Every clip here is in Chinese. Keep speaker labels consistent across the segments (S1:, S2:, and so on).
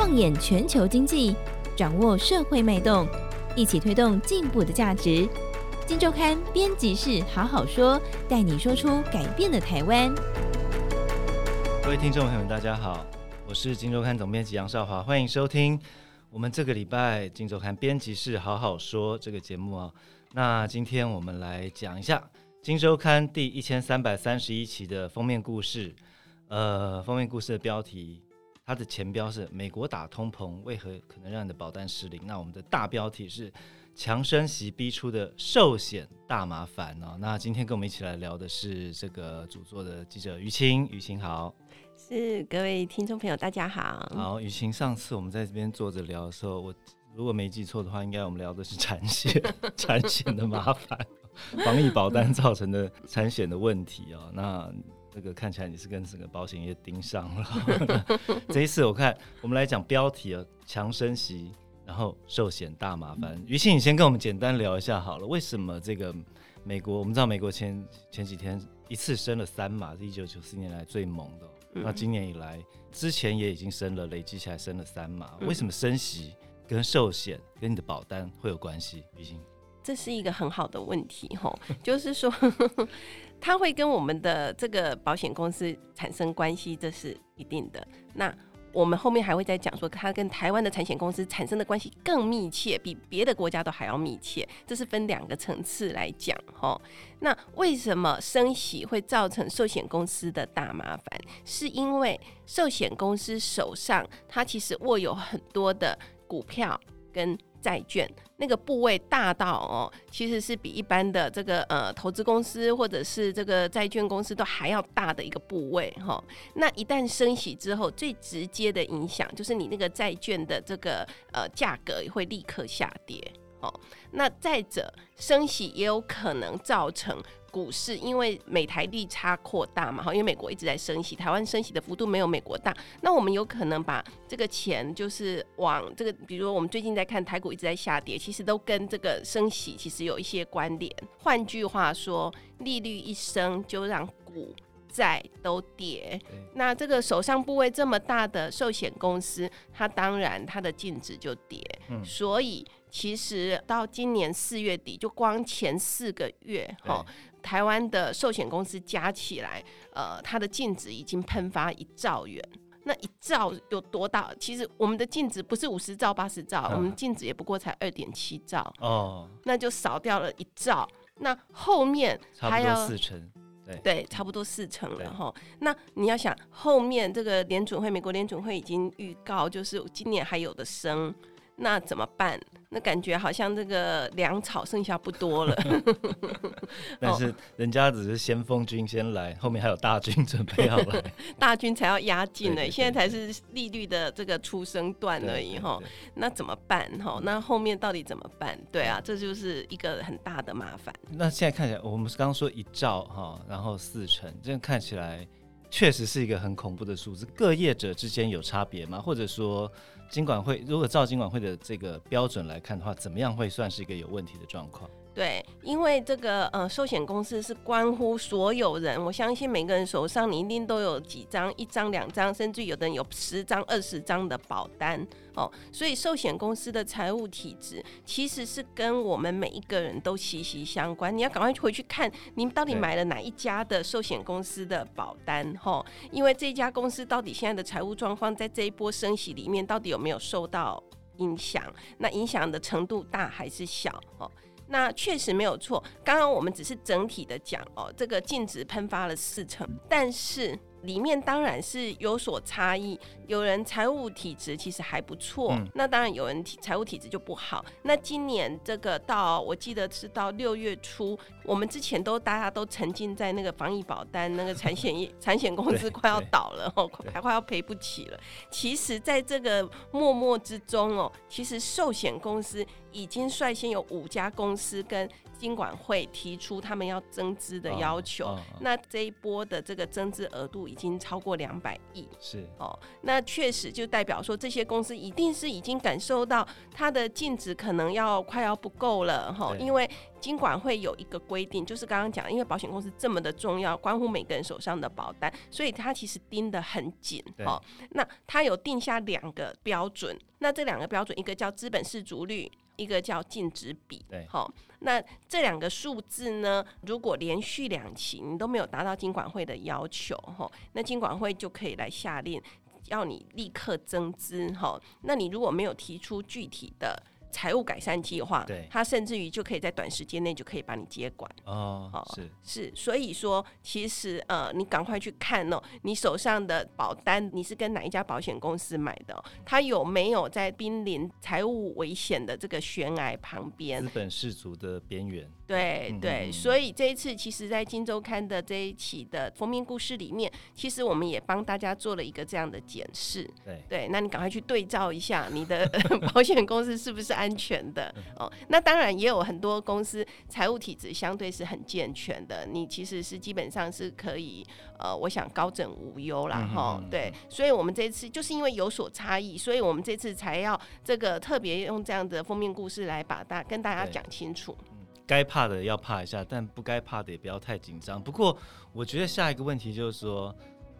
S1: 放眼全球经济，掌握社会脉动，一起推动进步的价值。金周刊编辑室好好说，带你说出改变的台湾。
S2: 各位听众朋友们，大家好，我是金周刊总编辑杨少华，欢迎收听我们这个礼拜金周刊编辑室好好说这个节目啊。那今天我们来讲一下金周刊第一千三百三十一期的封面故事。呃，封面故事的标题。它的前标是“美国打通膨，为何可能让你的保单失灵”。那我们的大标题是“强升息逼出的寿险大麻烦”哦。那今天跟我们一起来聊的是这个主作的记者于青，于青好，
S3: 是各位听众朋友大家好。
S2: 好，于晴，上次我们在这边坐着聊的时候，我如果没记错的话，应该我们聊的是产险，产险的麻烦，防疫保单造成的产险的问题哦。那这个看起来你是跟整个保险业盯上了。这一次我看我们来讲标题啊，强升息，然后寿险大麻烦。于晴，你先跟我们简单聊一下好了，为什么这个美国？我们知道美国前前几天一次升了三码，是一九九四年来最猛的。那今年以来，之前也已经升了，累积起来升了三码。为什么升息跟寿险跟你的保单会有关系？于晴，
S3: 这是一个很好的问题吼，就是说。它会跟我们的这个保险公司产生关系，这是一定的。那我们后面还会再讲说，它跟台湾的产险公司产生的关系更密切，比别的国家都还要密切。这是分两个层次来讲吼。那为什么升息会造成寿险公司的大麻烦？是因为寿险公司手上它其实握有很多的股票跟。债券那个部位大到哦，其实是比一般的这个呃投资公司或者是这个债券公司都还要大的一个部位哈。那一旦升息之后，最直接的影响就是你那个债券的这个呃价格会立刻下跌哦。那再者，升息也有可能造成。股市因为美台利差扩大嘛，哈，因为美国一直在升息，台湾升息的幅度没有美国大，那我们有可能把这个钱就是往这个，比如说我们最近在看台股一直在下跌，其实都跟这个升息其实有一些关联。换句话说，利率一升就让股债都跌，那这个手上部位这么大的寿险公司，它当然它的净值就跌，嗯，所以其实到今年四月底，就光前四个月，哈。台湾的寿险公司加起来，呃，它的净值已经喷发一兆元。那一兆有多大？其实我们的净值不是五十兆、八十兆，啊、我们净值也不过才二点七兆。哦，那就少掉了一兆。那后面还要
S2: 四成，对
S3: 对，差不多四成了哈。那你要想，后面这个联准会，美国联准会已经预告，就是今年还有的升，那怎么办？那感觉好像这个粮草剩下不多了，
S2: 但是人家只是先锋军先来，后面还有大军准备好了，
S3: 大军才要压境呢。现在才是利率的这个出生段而已哈。那怎么办哈？那后面到底怎么办？对啊，这就是一个很大的麻烦。
S2: 那现在看起来，我们刚刚说一兆哈，然后四成，这样看起来确实是一个很恐怖的数字。各业者之间有差别吗？或者说？金管会如果照金管会的这个标准来看的话，怎么样会算是一个有问题的状况？
S3: 对，因为这个呃，寿险公司是关乎所有人，我相信每个人手上你一定都有几张，一张、两张，甚至有的人有十张、二十张的保单哦。所以寿险公司的财务体制其实是跟我们每一个人都息息相关。你要赶快回去看，你到底买了哪一家的寿险公司的保单哈？因为这家公司到底现在的财务状况，在这一波升息里面，到底有没有受到影响？那影响的程度大还是小？哦？那确实没有错，刚刚我们只是整体的讲哦，这个净值喷发了四成，但是。里面当然是有所差异，有人财务体质其实还不错，嗯、那当然有人体财务体质就不好。那今年这个到我记得是到六月初，我们之前都大家都沉浸在那个防疫保单，那个产险业 产险公司快要倒了哦，还快要赔不起了。其实，在这个默默之中哦，其实寿险公司已经率先有五家公司跟金管会提出他们要增资的要求，哦哦哦、那这一波的这个增资额度已经超过两百亿，
S2: 是
S3: 哦，那确实就代表说这些公司一定是已经感受到它的净值可能要快要不够了哈，对因为金管会有一个规定，就是刚刚讲，因为保险公司这么的重要，关乎每个人手上的保单，所以它其实盯得很紧哦。那它有定下两个标准，那这两个标准，一个叫资本市足率。一个叫净值比，
S2: 对，
S3: 好，那这两个数字呢，如果连续两期你都没有达到金管会的要求，哈，那金管会就可以来下令要你立刻增资，哈，那你如果没有提出具体的。财务改善计划，
S2: 对，
S3: 它甚至于就可以在短时间内就可以把你接管
S2: 哦，
S3: 哦
S2: 是
S3: 是，所以说其实呃，你赶快去看哦，你手上的保单你是跟哪一家保险公司买的，哦？它有没有在濒临财务危险的这个悬崖旁边？
S2: 资本适足的边缘。
S3: 对对，嗯、所以这一次其实，在《金周刊》的这一期的封面故事里面，其实我们也帮大家做了一个这样的检视。
S2: 对
S3: 对，那你赶快去对照一下你的 保险公司是不是安全的哦。那当然也有很多公司财务体制相对是很健全的，你其实是基本上是可以呃，我想高枕无忧啦哈。嗯、对，所以我们这次就是因为有所差异，所以我们这次才要这个特别用这样的封面故事来把大跟大家讲清楚。
S2: 该怕的要怕一下，但不该怕的也不要太紧张。不过，我觉得下一个问题就是说，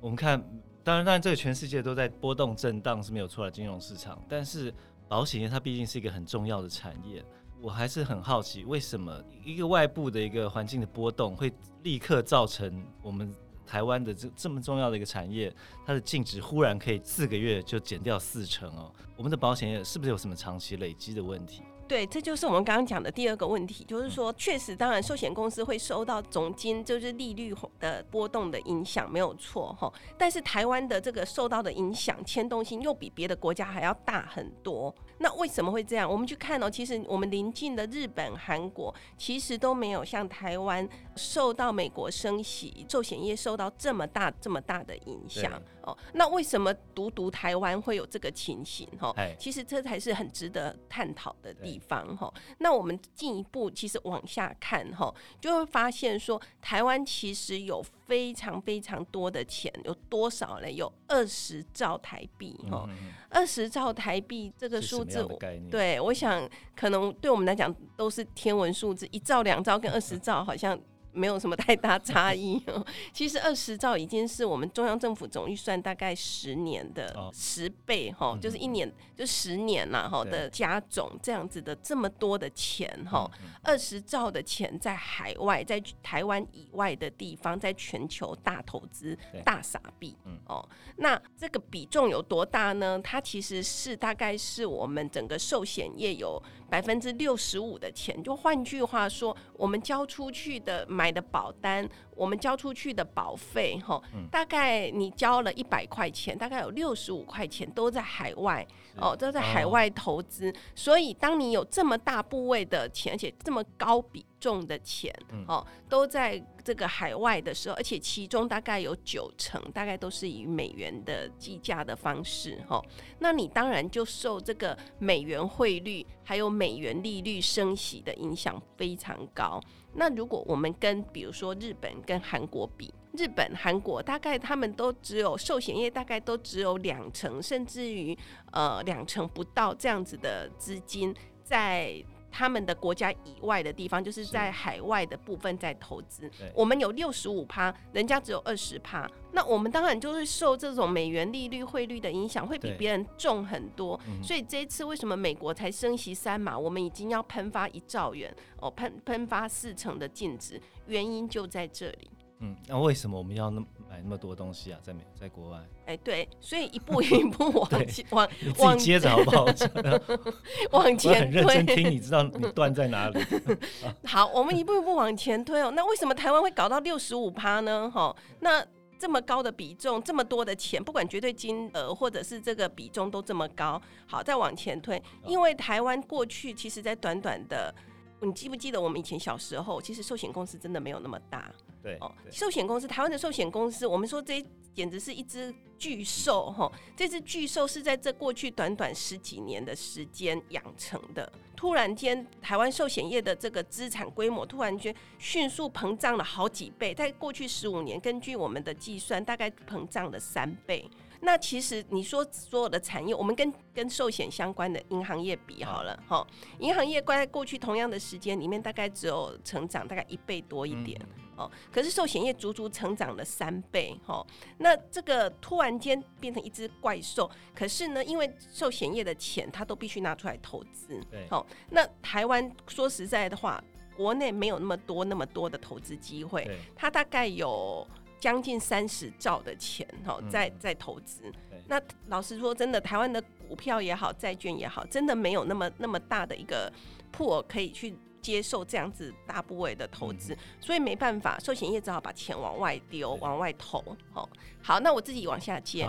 S2: 我们看，当然，当然，这个全世界都在波动震荡是没有错的，金融市场。但是，保险业它毕竟是一个很重要的产业，我还是很好奇，为什么一个外部的一个环境的波动会立刻造成我们台湾的这这么重要的一个产业，它的净值忽然可以四个月就减掉四成哦？我们的保险业是不是有什么长期累积的问题？
S3: 对，这就是我们刚刚讲的第二个问题，就是说，确实，当然，寿险公司会受到总金就是利率的波动的影响，没有错哈。但是台湾的这个受到的影响牵动性又比别的国家还要大很多。那为什么会这样？我们去看哦，其实我们邻近的日本、韩国，其实都没有像台湾受到美国升息，寿险业受到这么大、这么大的影响哦。那为什么独独台湾会有这个情形？哈，其实这才是很值得探讨的地方哈。那我们进一步其实往下看哈，就会发现说，台湾其实有非常非常多的钱，有多少呢？有二十兆台币哈，二十兆台币这个数字。对，我想可能对我们来讲都是天文数字，一兆、两兆跟二十兆好像。没有什么太大差异哦。其实二十兆已经是我们中央政府总预算大概十年的十倍哈，哦、就是一年就十年了哈的加总这样子的这么多的钱哈，二十兆的钱在海外，在台湾以外的地方，在全球大投资大傻币哦。那这个比重有多大呢？它其实是大概是我们整个寿险业有百分之六十五的钱，就换句话说，我们交出去的买。的保单，我们交出去的保费，哈，大概你交了一百块钱，大概有六十五块钱都在海外，哦，都在海外投资。所以，当你有这么大部位的钱，而且这么高比重的钱，哦，都在这个海外的时候，而且其中大概有九成，大概都是以美元的计价的方式，哈，那你当然就受这个美元汇率还有美元利率升息的影响非常高。那如果我们跟比如说日本跟韩国比，日本、韩国大概他们都只有寿险业大概都只有两成，甚至于呃两成不到这样子的资金在。他们的国家以外的地方，就是在海外的部分在投资。我们有六十五趴，人家只有二十趴。那我们当然就是受这种美元利率汇率的影响，会比别人重很多。所以这一次为什么美国才升息三码，我们已经要喷发一兆元哦，喷喷发四成的净值，原因就在这里。
S2: 嗯，那为什么我们要那买那么多东西啊？在美，在国外？
S3: 哎、欸，对，所以一步一步 往前往
S2: 往接着好不好？
S3: 往前推。
S2: 我很认真听，你知道你断在哪里？
S3: 好，我们一步一步往前推哦。那为什么台湾会搞到六十五趴呢？哈，那这么高的比重，这么多的钱，不管绝对金额或者是这个比重都这么高。好，再往前推，因为台湾过去其实在短短的。你记不记得我们以前小时候，其实寿险公司真的没有那么大。
S2: 对
S3: 哦，寿险公司，台湾的寿险公司，我们说这简直是一只巨兽哈！这只巨兽是在这过去短短十几年的时间养成的。突然间，台湾寿险业的这个资产规模突然间迅速膨胀了好几倍，在过去十五年，根据我们的计算，大概膨胀了三倍。那其实你说所有的产业，我们跟跟寿险相关的银行业比好了，哈，银行业关在过去同样的时间里面，大概只有成长大概一倍多一点，哦，可是寿险业足足成长了三倍，哈，那这个突然间变成一只怪兽，可是呢，因为寿险业的钱它都必须拿出来投资，对，好，那台湾说实在的话，国内没有那么多那么多的投资机会，它大概有。将近三十兆的钱哈，在在投资。嗯、那老实说，真的，台湾的股票也好，债券也好，真的没有那么那么大的一个 pool 可以去接受这样子大部位的投资，嗯、所以没办法，寿险业只好把钱往外丢，往外投。哦，好，那我自己往下接。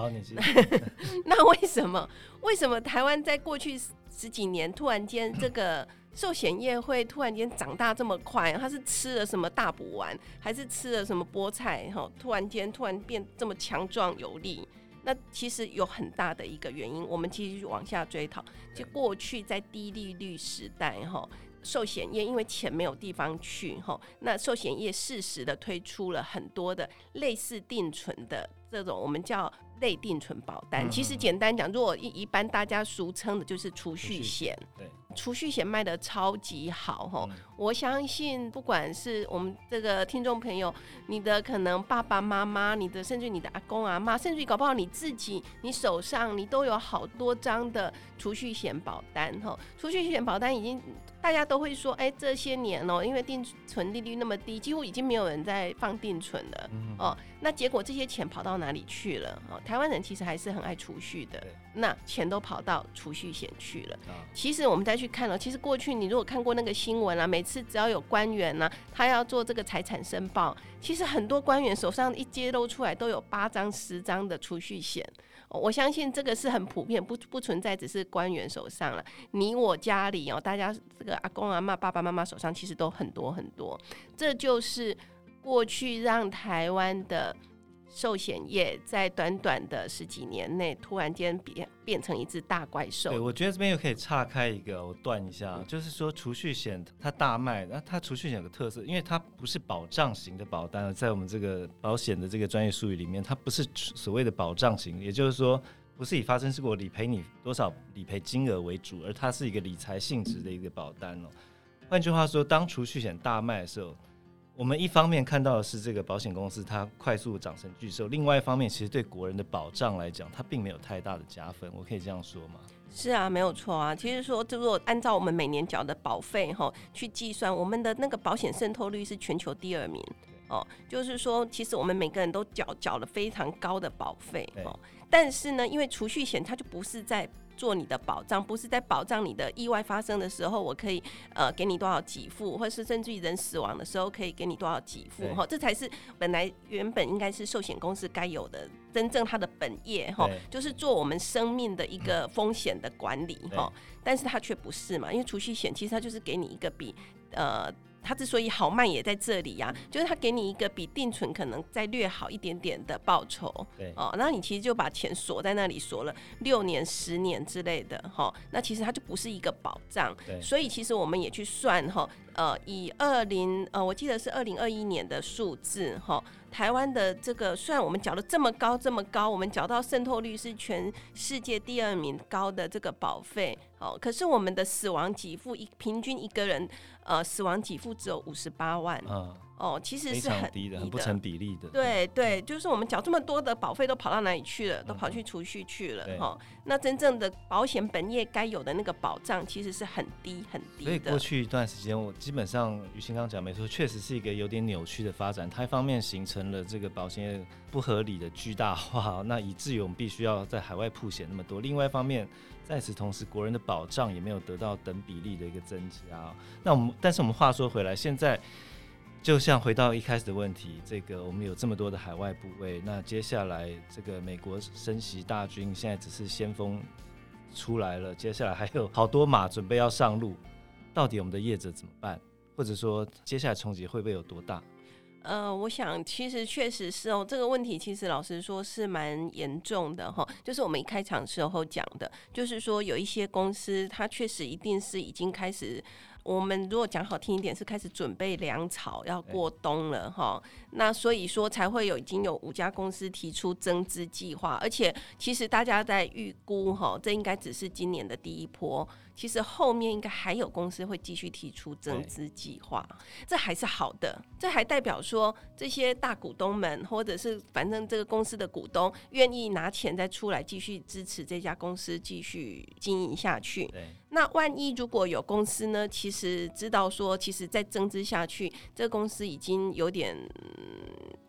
S3: 那为什么？为什么台湾在过去十几年突然间这个？寿险业会突然间长大这么快，它是吃了什么大补丸，还是吃了什么菠菜？哈，突然间突然变这么强壮有力，那其实有很大的一个原因。我们继续往下追讨，就过去在低利率时代，哈，寿险业因为钱没有地方去，哈，那寿险业适时的推出了很多的类似定存的这种，我们叫。类定存保单，其实简单讲，如果一一般大家俗称的就是储蓄险，对，储蓄险卖的超级好哈。嗯、我相信，不管是我们这个听众朋友，你的可能爸爸妈妈，你的甚至你的阿公阿妈，甚至于搞不好你自己，你手上你都有好多张的储蓄险保单哈。储蓄险保单已经。大家都会说，哎、欸，这些年哦、喔，因为定存利率那么低，几乎已经没有人在放定存了，哦，那结果这些钱跑到哪里去了？哦，台湾人其实还是很爱储蓄的，那钱都跑到储蓄险去了。哦、其实我们再去看哦，其实过去你如果看过那个新闻啊，每次只要有官员呢、啊，他要做这个财产申报，其实很多官员手上一揭露出来都有八张、十张的储蓄险。我相信这个是很普遍，不不存在只是官员手上了。你我家里哦，大家这个阿公阿妈、爸爸妈妈手上其实都很多很多。这就是过去让台湾的。寿险业在短短的十几年内，突然间变变成一只大怪兽。
S2: 对，我觉得这边又可以岔开一个，我断一下，就是说储蓄险它大卖，那它储蓄险有个特色，因为它不是保障型的保单，在我们这个保险的这个专业术语里面，它不是所谓的保障型，也就是说，不是以发生事故理赔你多少理赔金额为主，而它是一个理财性质的一个保单哦。换句话说，当储蓄险大卖的时候。我们一方面看到的是这个保险公司它快速长成巨兽，另外一方面，其实对国人的保障来讲，它并没有太大的加分。我可以这样说吗？
S3: 是啊，没有错啊。其实说，就如果按照我们每年缴的保费哈去计算，我们的那个保险渗透率是全球第二名哦。就是说，其实我们每个人都缴缴了非常高的保费哦。但是呢，因为储蓄险它就不是在。做你的保障，不是在保障你的意外发生的时候，我可以呃给你多少给付，或者是甚至于人死亡的时候可以给你多少给付哈，这才是本来原本应该是寿险公司该有的真正它的本业哈，就是做我们生命的一个风险的管理哈，但是它却不是嘛，因为储蓄险其实它就是给你一个比呃。它之所以好卖也在这里呀、啊，就是它给你一个比定存可能再略好一点点的报酬，对哦，然后你其实就把钱锁在那里锁了六年、十年之类的，哈、哦，那其实它就不是一个保障，对所以其实我们也去算哈，呃，以二零呃，我记得是二零二一年的数字，哈、哦，台湾的这个虽然我们缴了这么高这么高，我们缴到渗透率是全世界第二名高的这个保费，哦，可是我们的死亡给付一平均一个人。呃，死亡给付只有五十八万，哦，其实是很低的，
S2: 很不成比例的。
S3: 对对，就是我们缴这么多的保费都跑到哪里去了？都跑去储蓄去了，哈。那真正的保险本业该有的那个保障，其实是很低很低的。
S2: 所以过去一段时间，我基本上于新刚讲没错，确实是一个有点扭曲的发展。它一方面形成了这个保险业不合理的巨大化，那以至于我们必须要在海外铺险那么多。另外一方面，在此同时，国人的保障也没有得到等比例的一个增加。那我们，但是我们话说回来，现在就像回到一开始的问题，这个我们有这么多的海外部位，那接下来这个美国升息大军现在只是先锋出来了，接下来还有好多马准备要上路。到底我们的业者怎么办？或者说接下来冲击会不会有多大？
S3: 呃，我想其实确实是哦，这个问题其实老实说是蛮严重的哈。就是我们一开场时候讲的，就是说有一些公司，它确实一定是已经开始。我们如果讲好听一点，是开始准备粮草要过冬了哈，那所以说才会有已经有五家公司提出增资计划，而且其实大家在预估哈，这应该只是今年的第一波。其实后面应该还有公司会继续提出增资计划，这还是好的，这还代表说这些大股东们或者是反正这个公司的股东愿意拿钱再出来继续支持这家公司继续经营下去。那万一如果有公司呢，其实知道说，其实再增资下去，这个公司已经有点。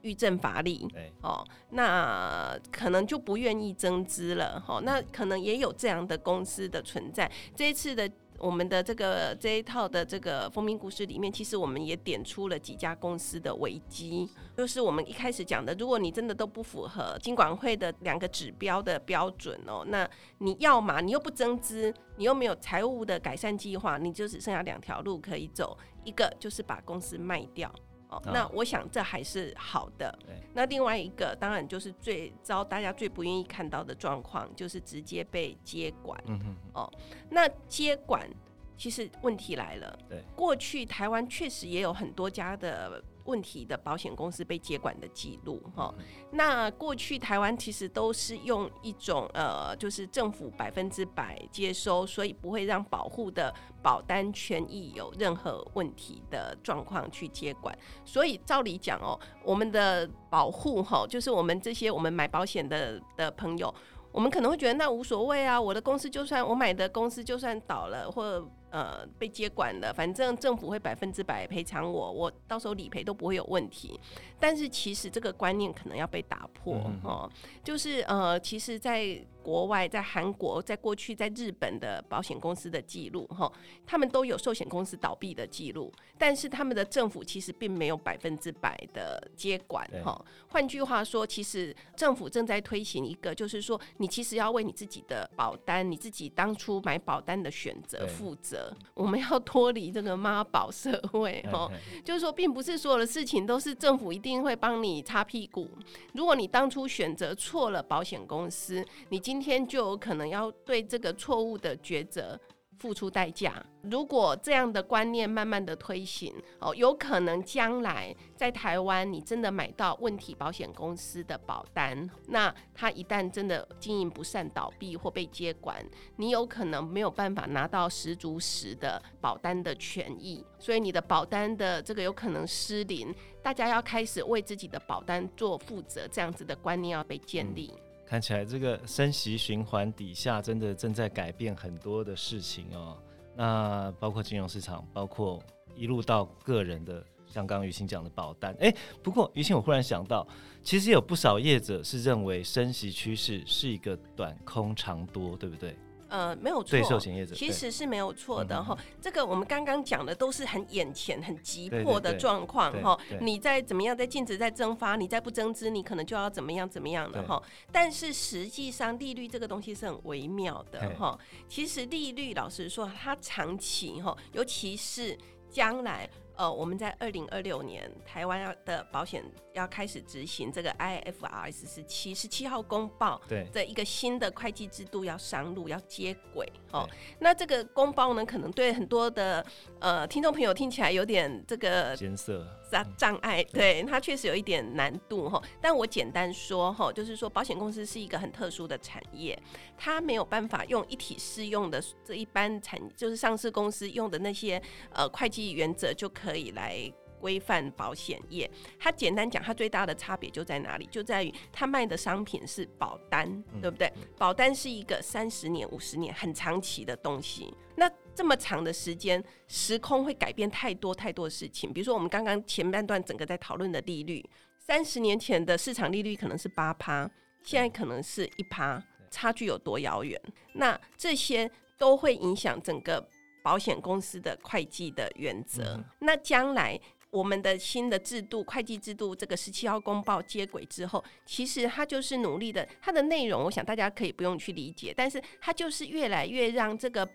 S3: 欲振乏力，哦，那可能就不愿意增资了，哦，那可能也有这样的公司的存在。这一次的我们的这个这一套的这个封面故事里面，其实我们也点出了几家公司的危机，就是我们一开始讲的，如果你真的都不符合金管会的两个指标的标准哦，那你要嘛，你又不增资，你又没有财务的改善计划，你就只剩下两条路可以走，一个就是把公司卖掉。哦，那我想这还是好的。对。那另外一个，当然就是最遭，大家最不愿意看到的状况，就是直接被接管。嗯哼。哦，那接管其实问题来了。对。过去台湾确实也有很多家的。问题的保险公司被接管的记录，哈，那过去台湾其实都是用一种呃，就是政府百分之百接收，所以不会让保护的保单权益有任何问题的状况去接管。所以照理讲哦，我们的保护哈，就是我们这些我们买保险的的朋友，我们可能会觉得那无所谓啊，我的公司就算我买的公司就算倒了或。呃，被接管了，反正政府会百分之百赔偿我，我到时候理赔都不会有问题。但是其实这个观念可能要被打破哦，就是呃，其实，在国外，在韩国，在过去，在日本的保险公司的记录哈，他们都有寿险公司倒闭的记录，但是他们的政府其实并没有百分之百的接管哈。换句话说，其实政府正在推行一个，就是说，你其实要为你自己的保单，你自己当初买保单的选择负责。我们要脱离这个妈宝社会哦，就是说，并不是所有的事情都是政府一定会帮你擦屁股。如果你当初选择错了保险公司，你今天就有可能要对这个错误的抉择付出代价。如果这样的观念慢慢的推行，哦，有可能将来在台湾，你真的买到问题保险公司的保单，那他一旦真的经营不善倒闭或被接管，你有可能没有办法拿到十足十的保单的权益，所以你的保单的这个有可能失灵。大家要开始为自己的保单做负责，这样子的观念要被建立。
S2: 看起来这个升息循环底下，真的正在改变很多的事情哦。那包括金融市场，包括一路到个人的，像刚刚于欣讲的保单。哎，不过于欣，我忽然想到，其实有不少业者是认为升息趋势是一个短空长多，对不对？
S3: 呃，没有错，
S2: 对寿险业者
S3: 其实是没有错的哈。这个我们刚刚讲的都是很眼前、很急迫的状况哈。你在怎么样，在禁止在增发，你再不增资，你可能就要怎么样怎么样的哈。但是实际上，利率这个东西是很微妙的哈。其实利率，老实说，它长期哈，尤其是将来。呃，我们在二零二六年，台湾要的保险要开始执行这个 IFRS 十七十七号公报对的一个新的会计制度要上路，要接轨哦。那这个公报呢，可能对很多的呃听众朋友听起来有点这个艰涩障障碍，对，它确实有一点难度哈。但我简单说哈，就是说保险公司是一个很特殊的产业，它没有办法用一体适用的这一般产，就是上市公司用的那些呃会计原则就可以。可以来规范保险业。它简单讲，它最大的差别就在哪里？就在于它卖的商品是保单，嗯、对不对？保单是一个三十年、五十年很长期的东西。那这么长的时间，时空会改变太多太多事情。比如说，我们刚刚前半段整个在讨论的利率，三十年前的市场利率可能是八趴，现在可能是一趴，差距有多遥远？那这些都会影响整个。保险公司的会计的原则，嗯、那将来我们的新的制度，会计制度这个十七号公报接轨之后，其实它就是努力的，它的内容我想大家可以不用去理解，但是它就是越来越让这个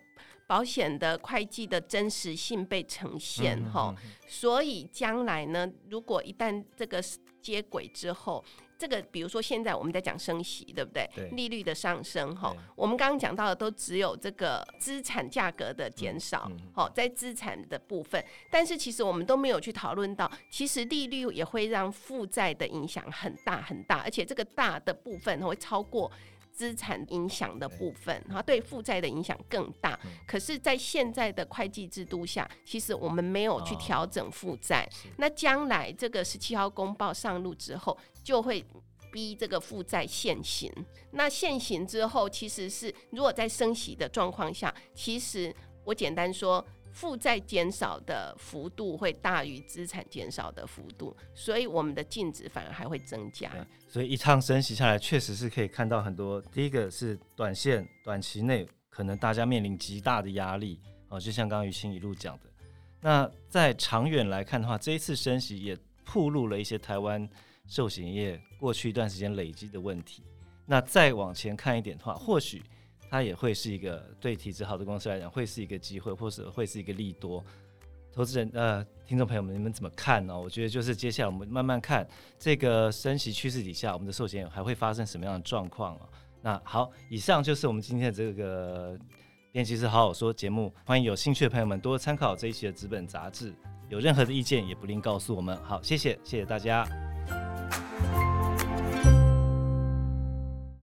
S3: 保险的会计的真实性被呈现哈，所以将来呢，如果一旦这个接轨之后，这个比如说现在我们在讲升息，对不对？
S2: 对
S3: 利率的上升哈，我们刚刚讲到的都只有这个资产价格的减少，好，在资产的部分，但是其实我们都没有去讨论到，其实利率也会让负债的影响很大很大，而且这个大的部分会超过。资产影响的部分，然后对负债的影响更大。可是，在现在的会计制度下，其实我们没有去调整负债。那将来这个十七号公报上路之后，就会逼这个负债现行。那现行之后，其实是如果在升息的状况下，其实我简单说。负债减少的幅度会大于资产减少的幅度，所以我们的净值反而还会增加。
S2: 所以一趟升息下来，确实是可以看到很多。第一个是短线、短期内可能大家面临极大的压力哦，就像刚刚于青一路讲的。那在长远来看的话，这一次升息也暴露了一些台湾寿险业过去一段时间累积的问题。那再往前看一点的话，或许。它也会是一个对体质好的公司来讲，会是一个机会，或者会是一个利多。投资人呃，听众朋友们，你们怎么看呢？我觉得就是接下来我们慢慢看这个升息趋势底下，我们的寿险还会发生什么样的状况啊？那好，以上就是我们今天的这个编辑室好好说节目，欢迎有兴趣的朋友们多参考这一期的资本杂志，有任何的意见也不吝告诉我们。好，谢谢，谢谢大家。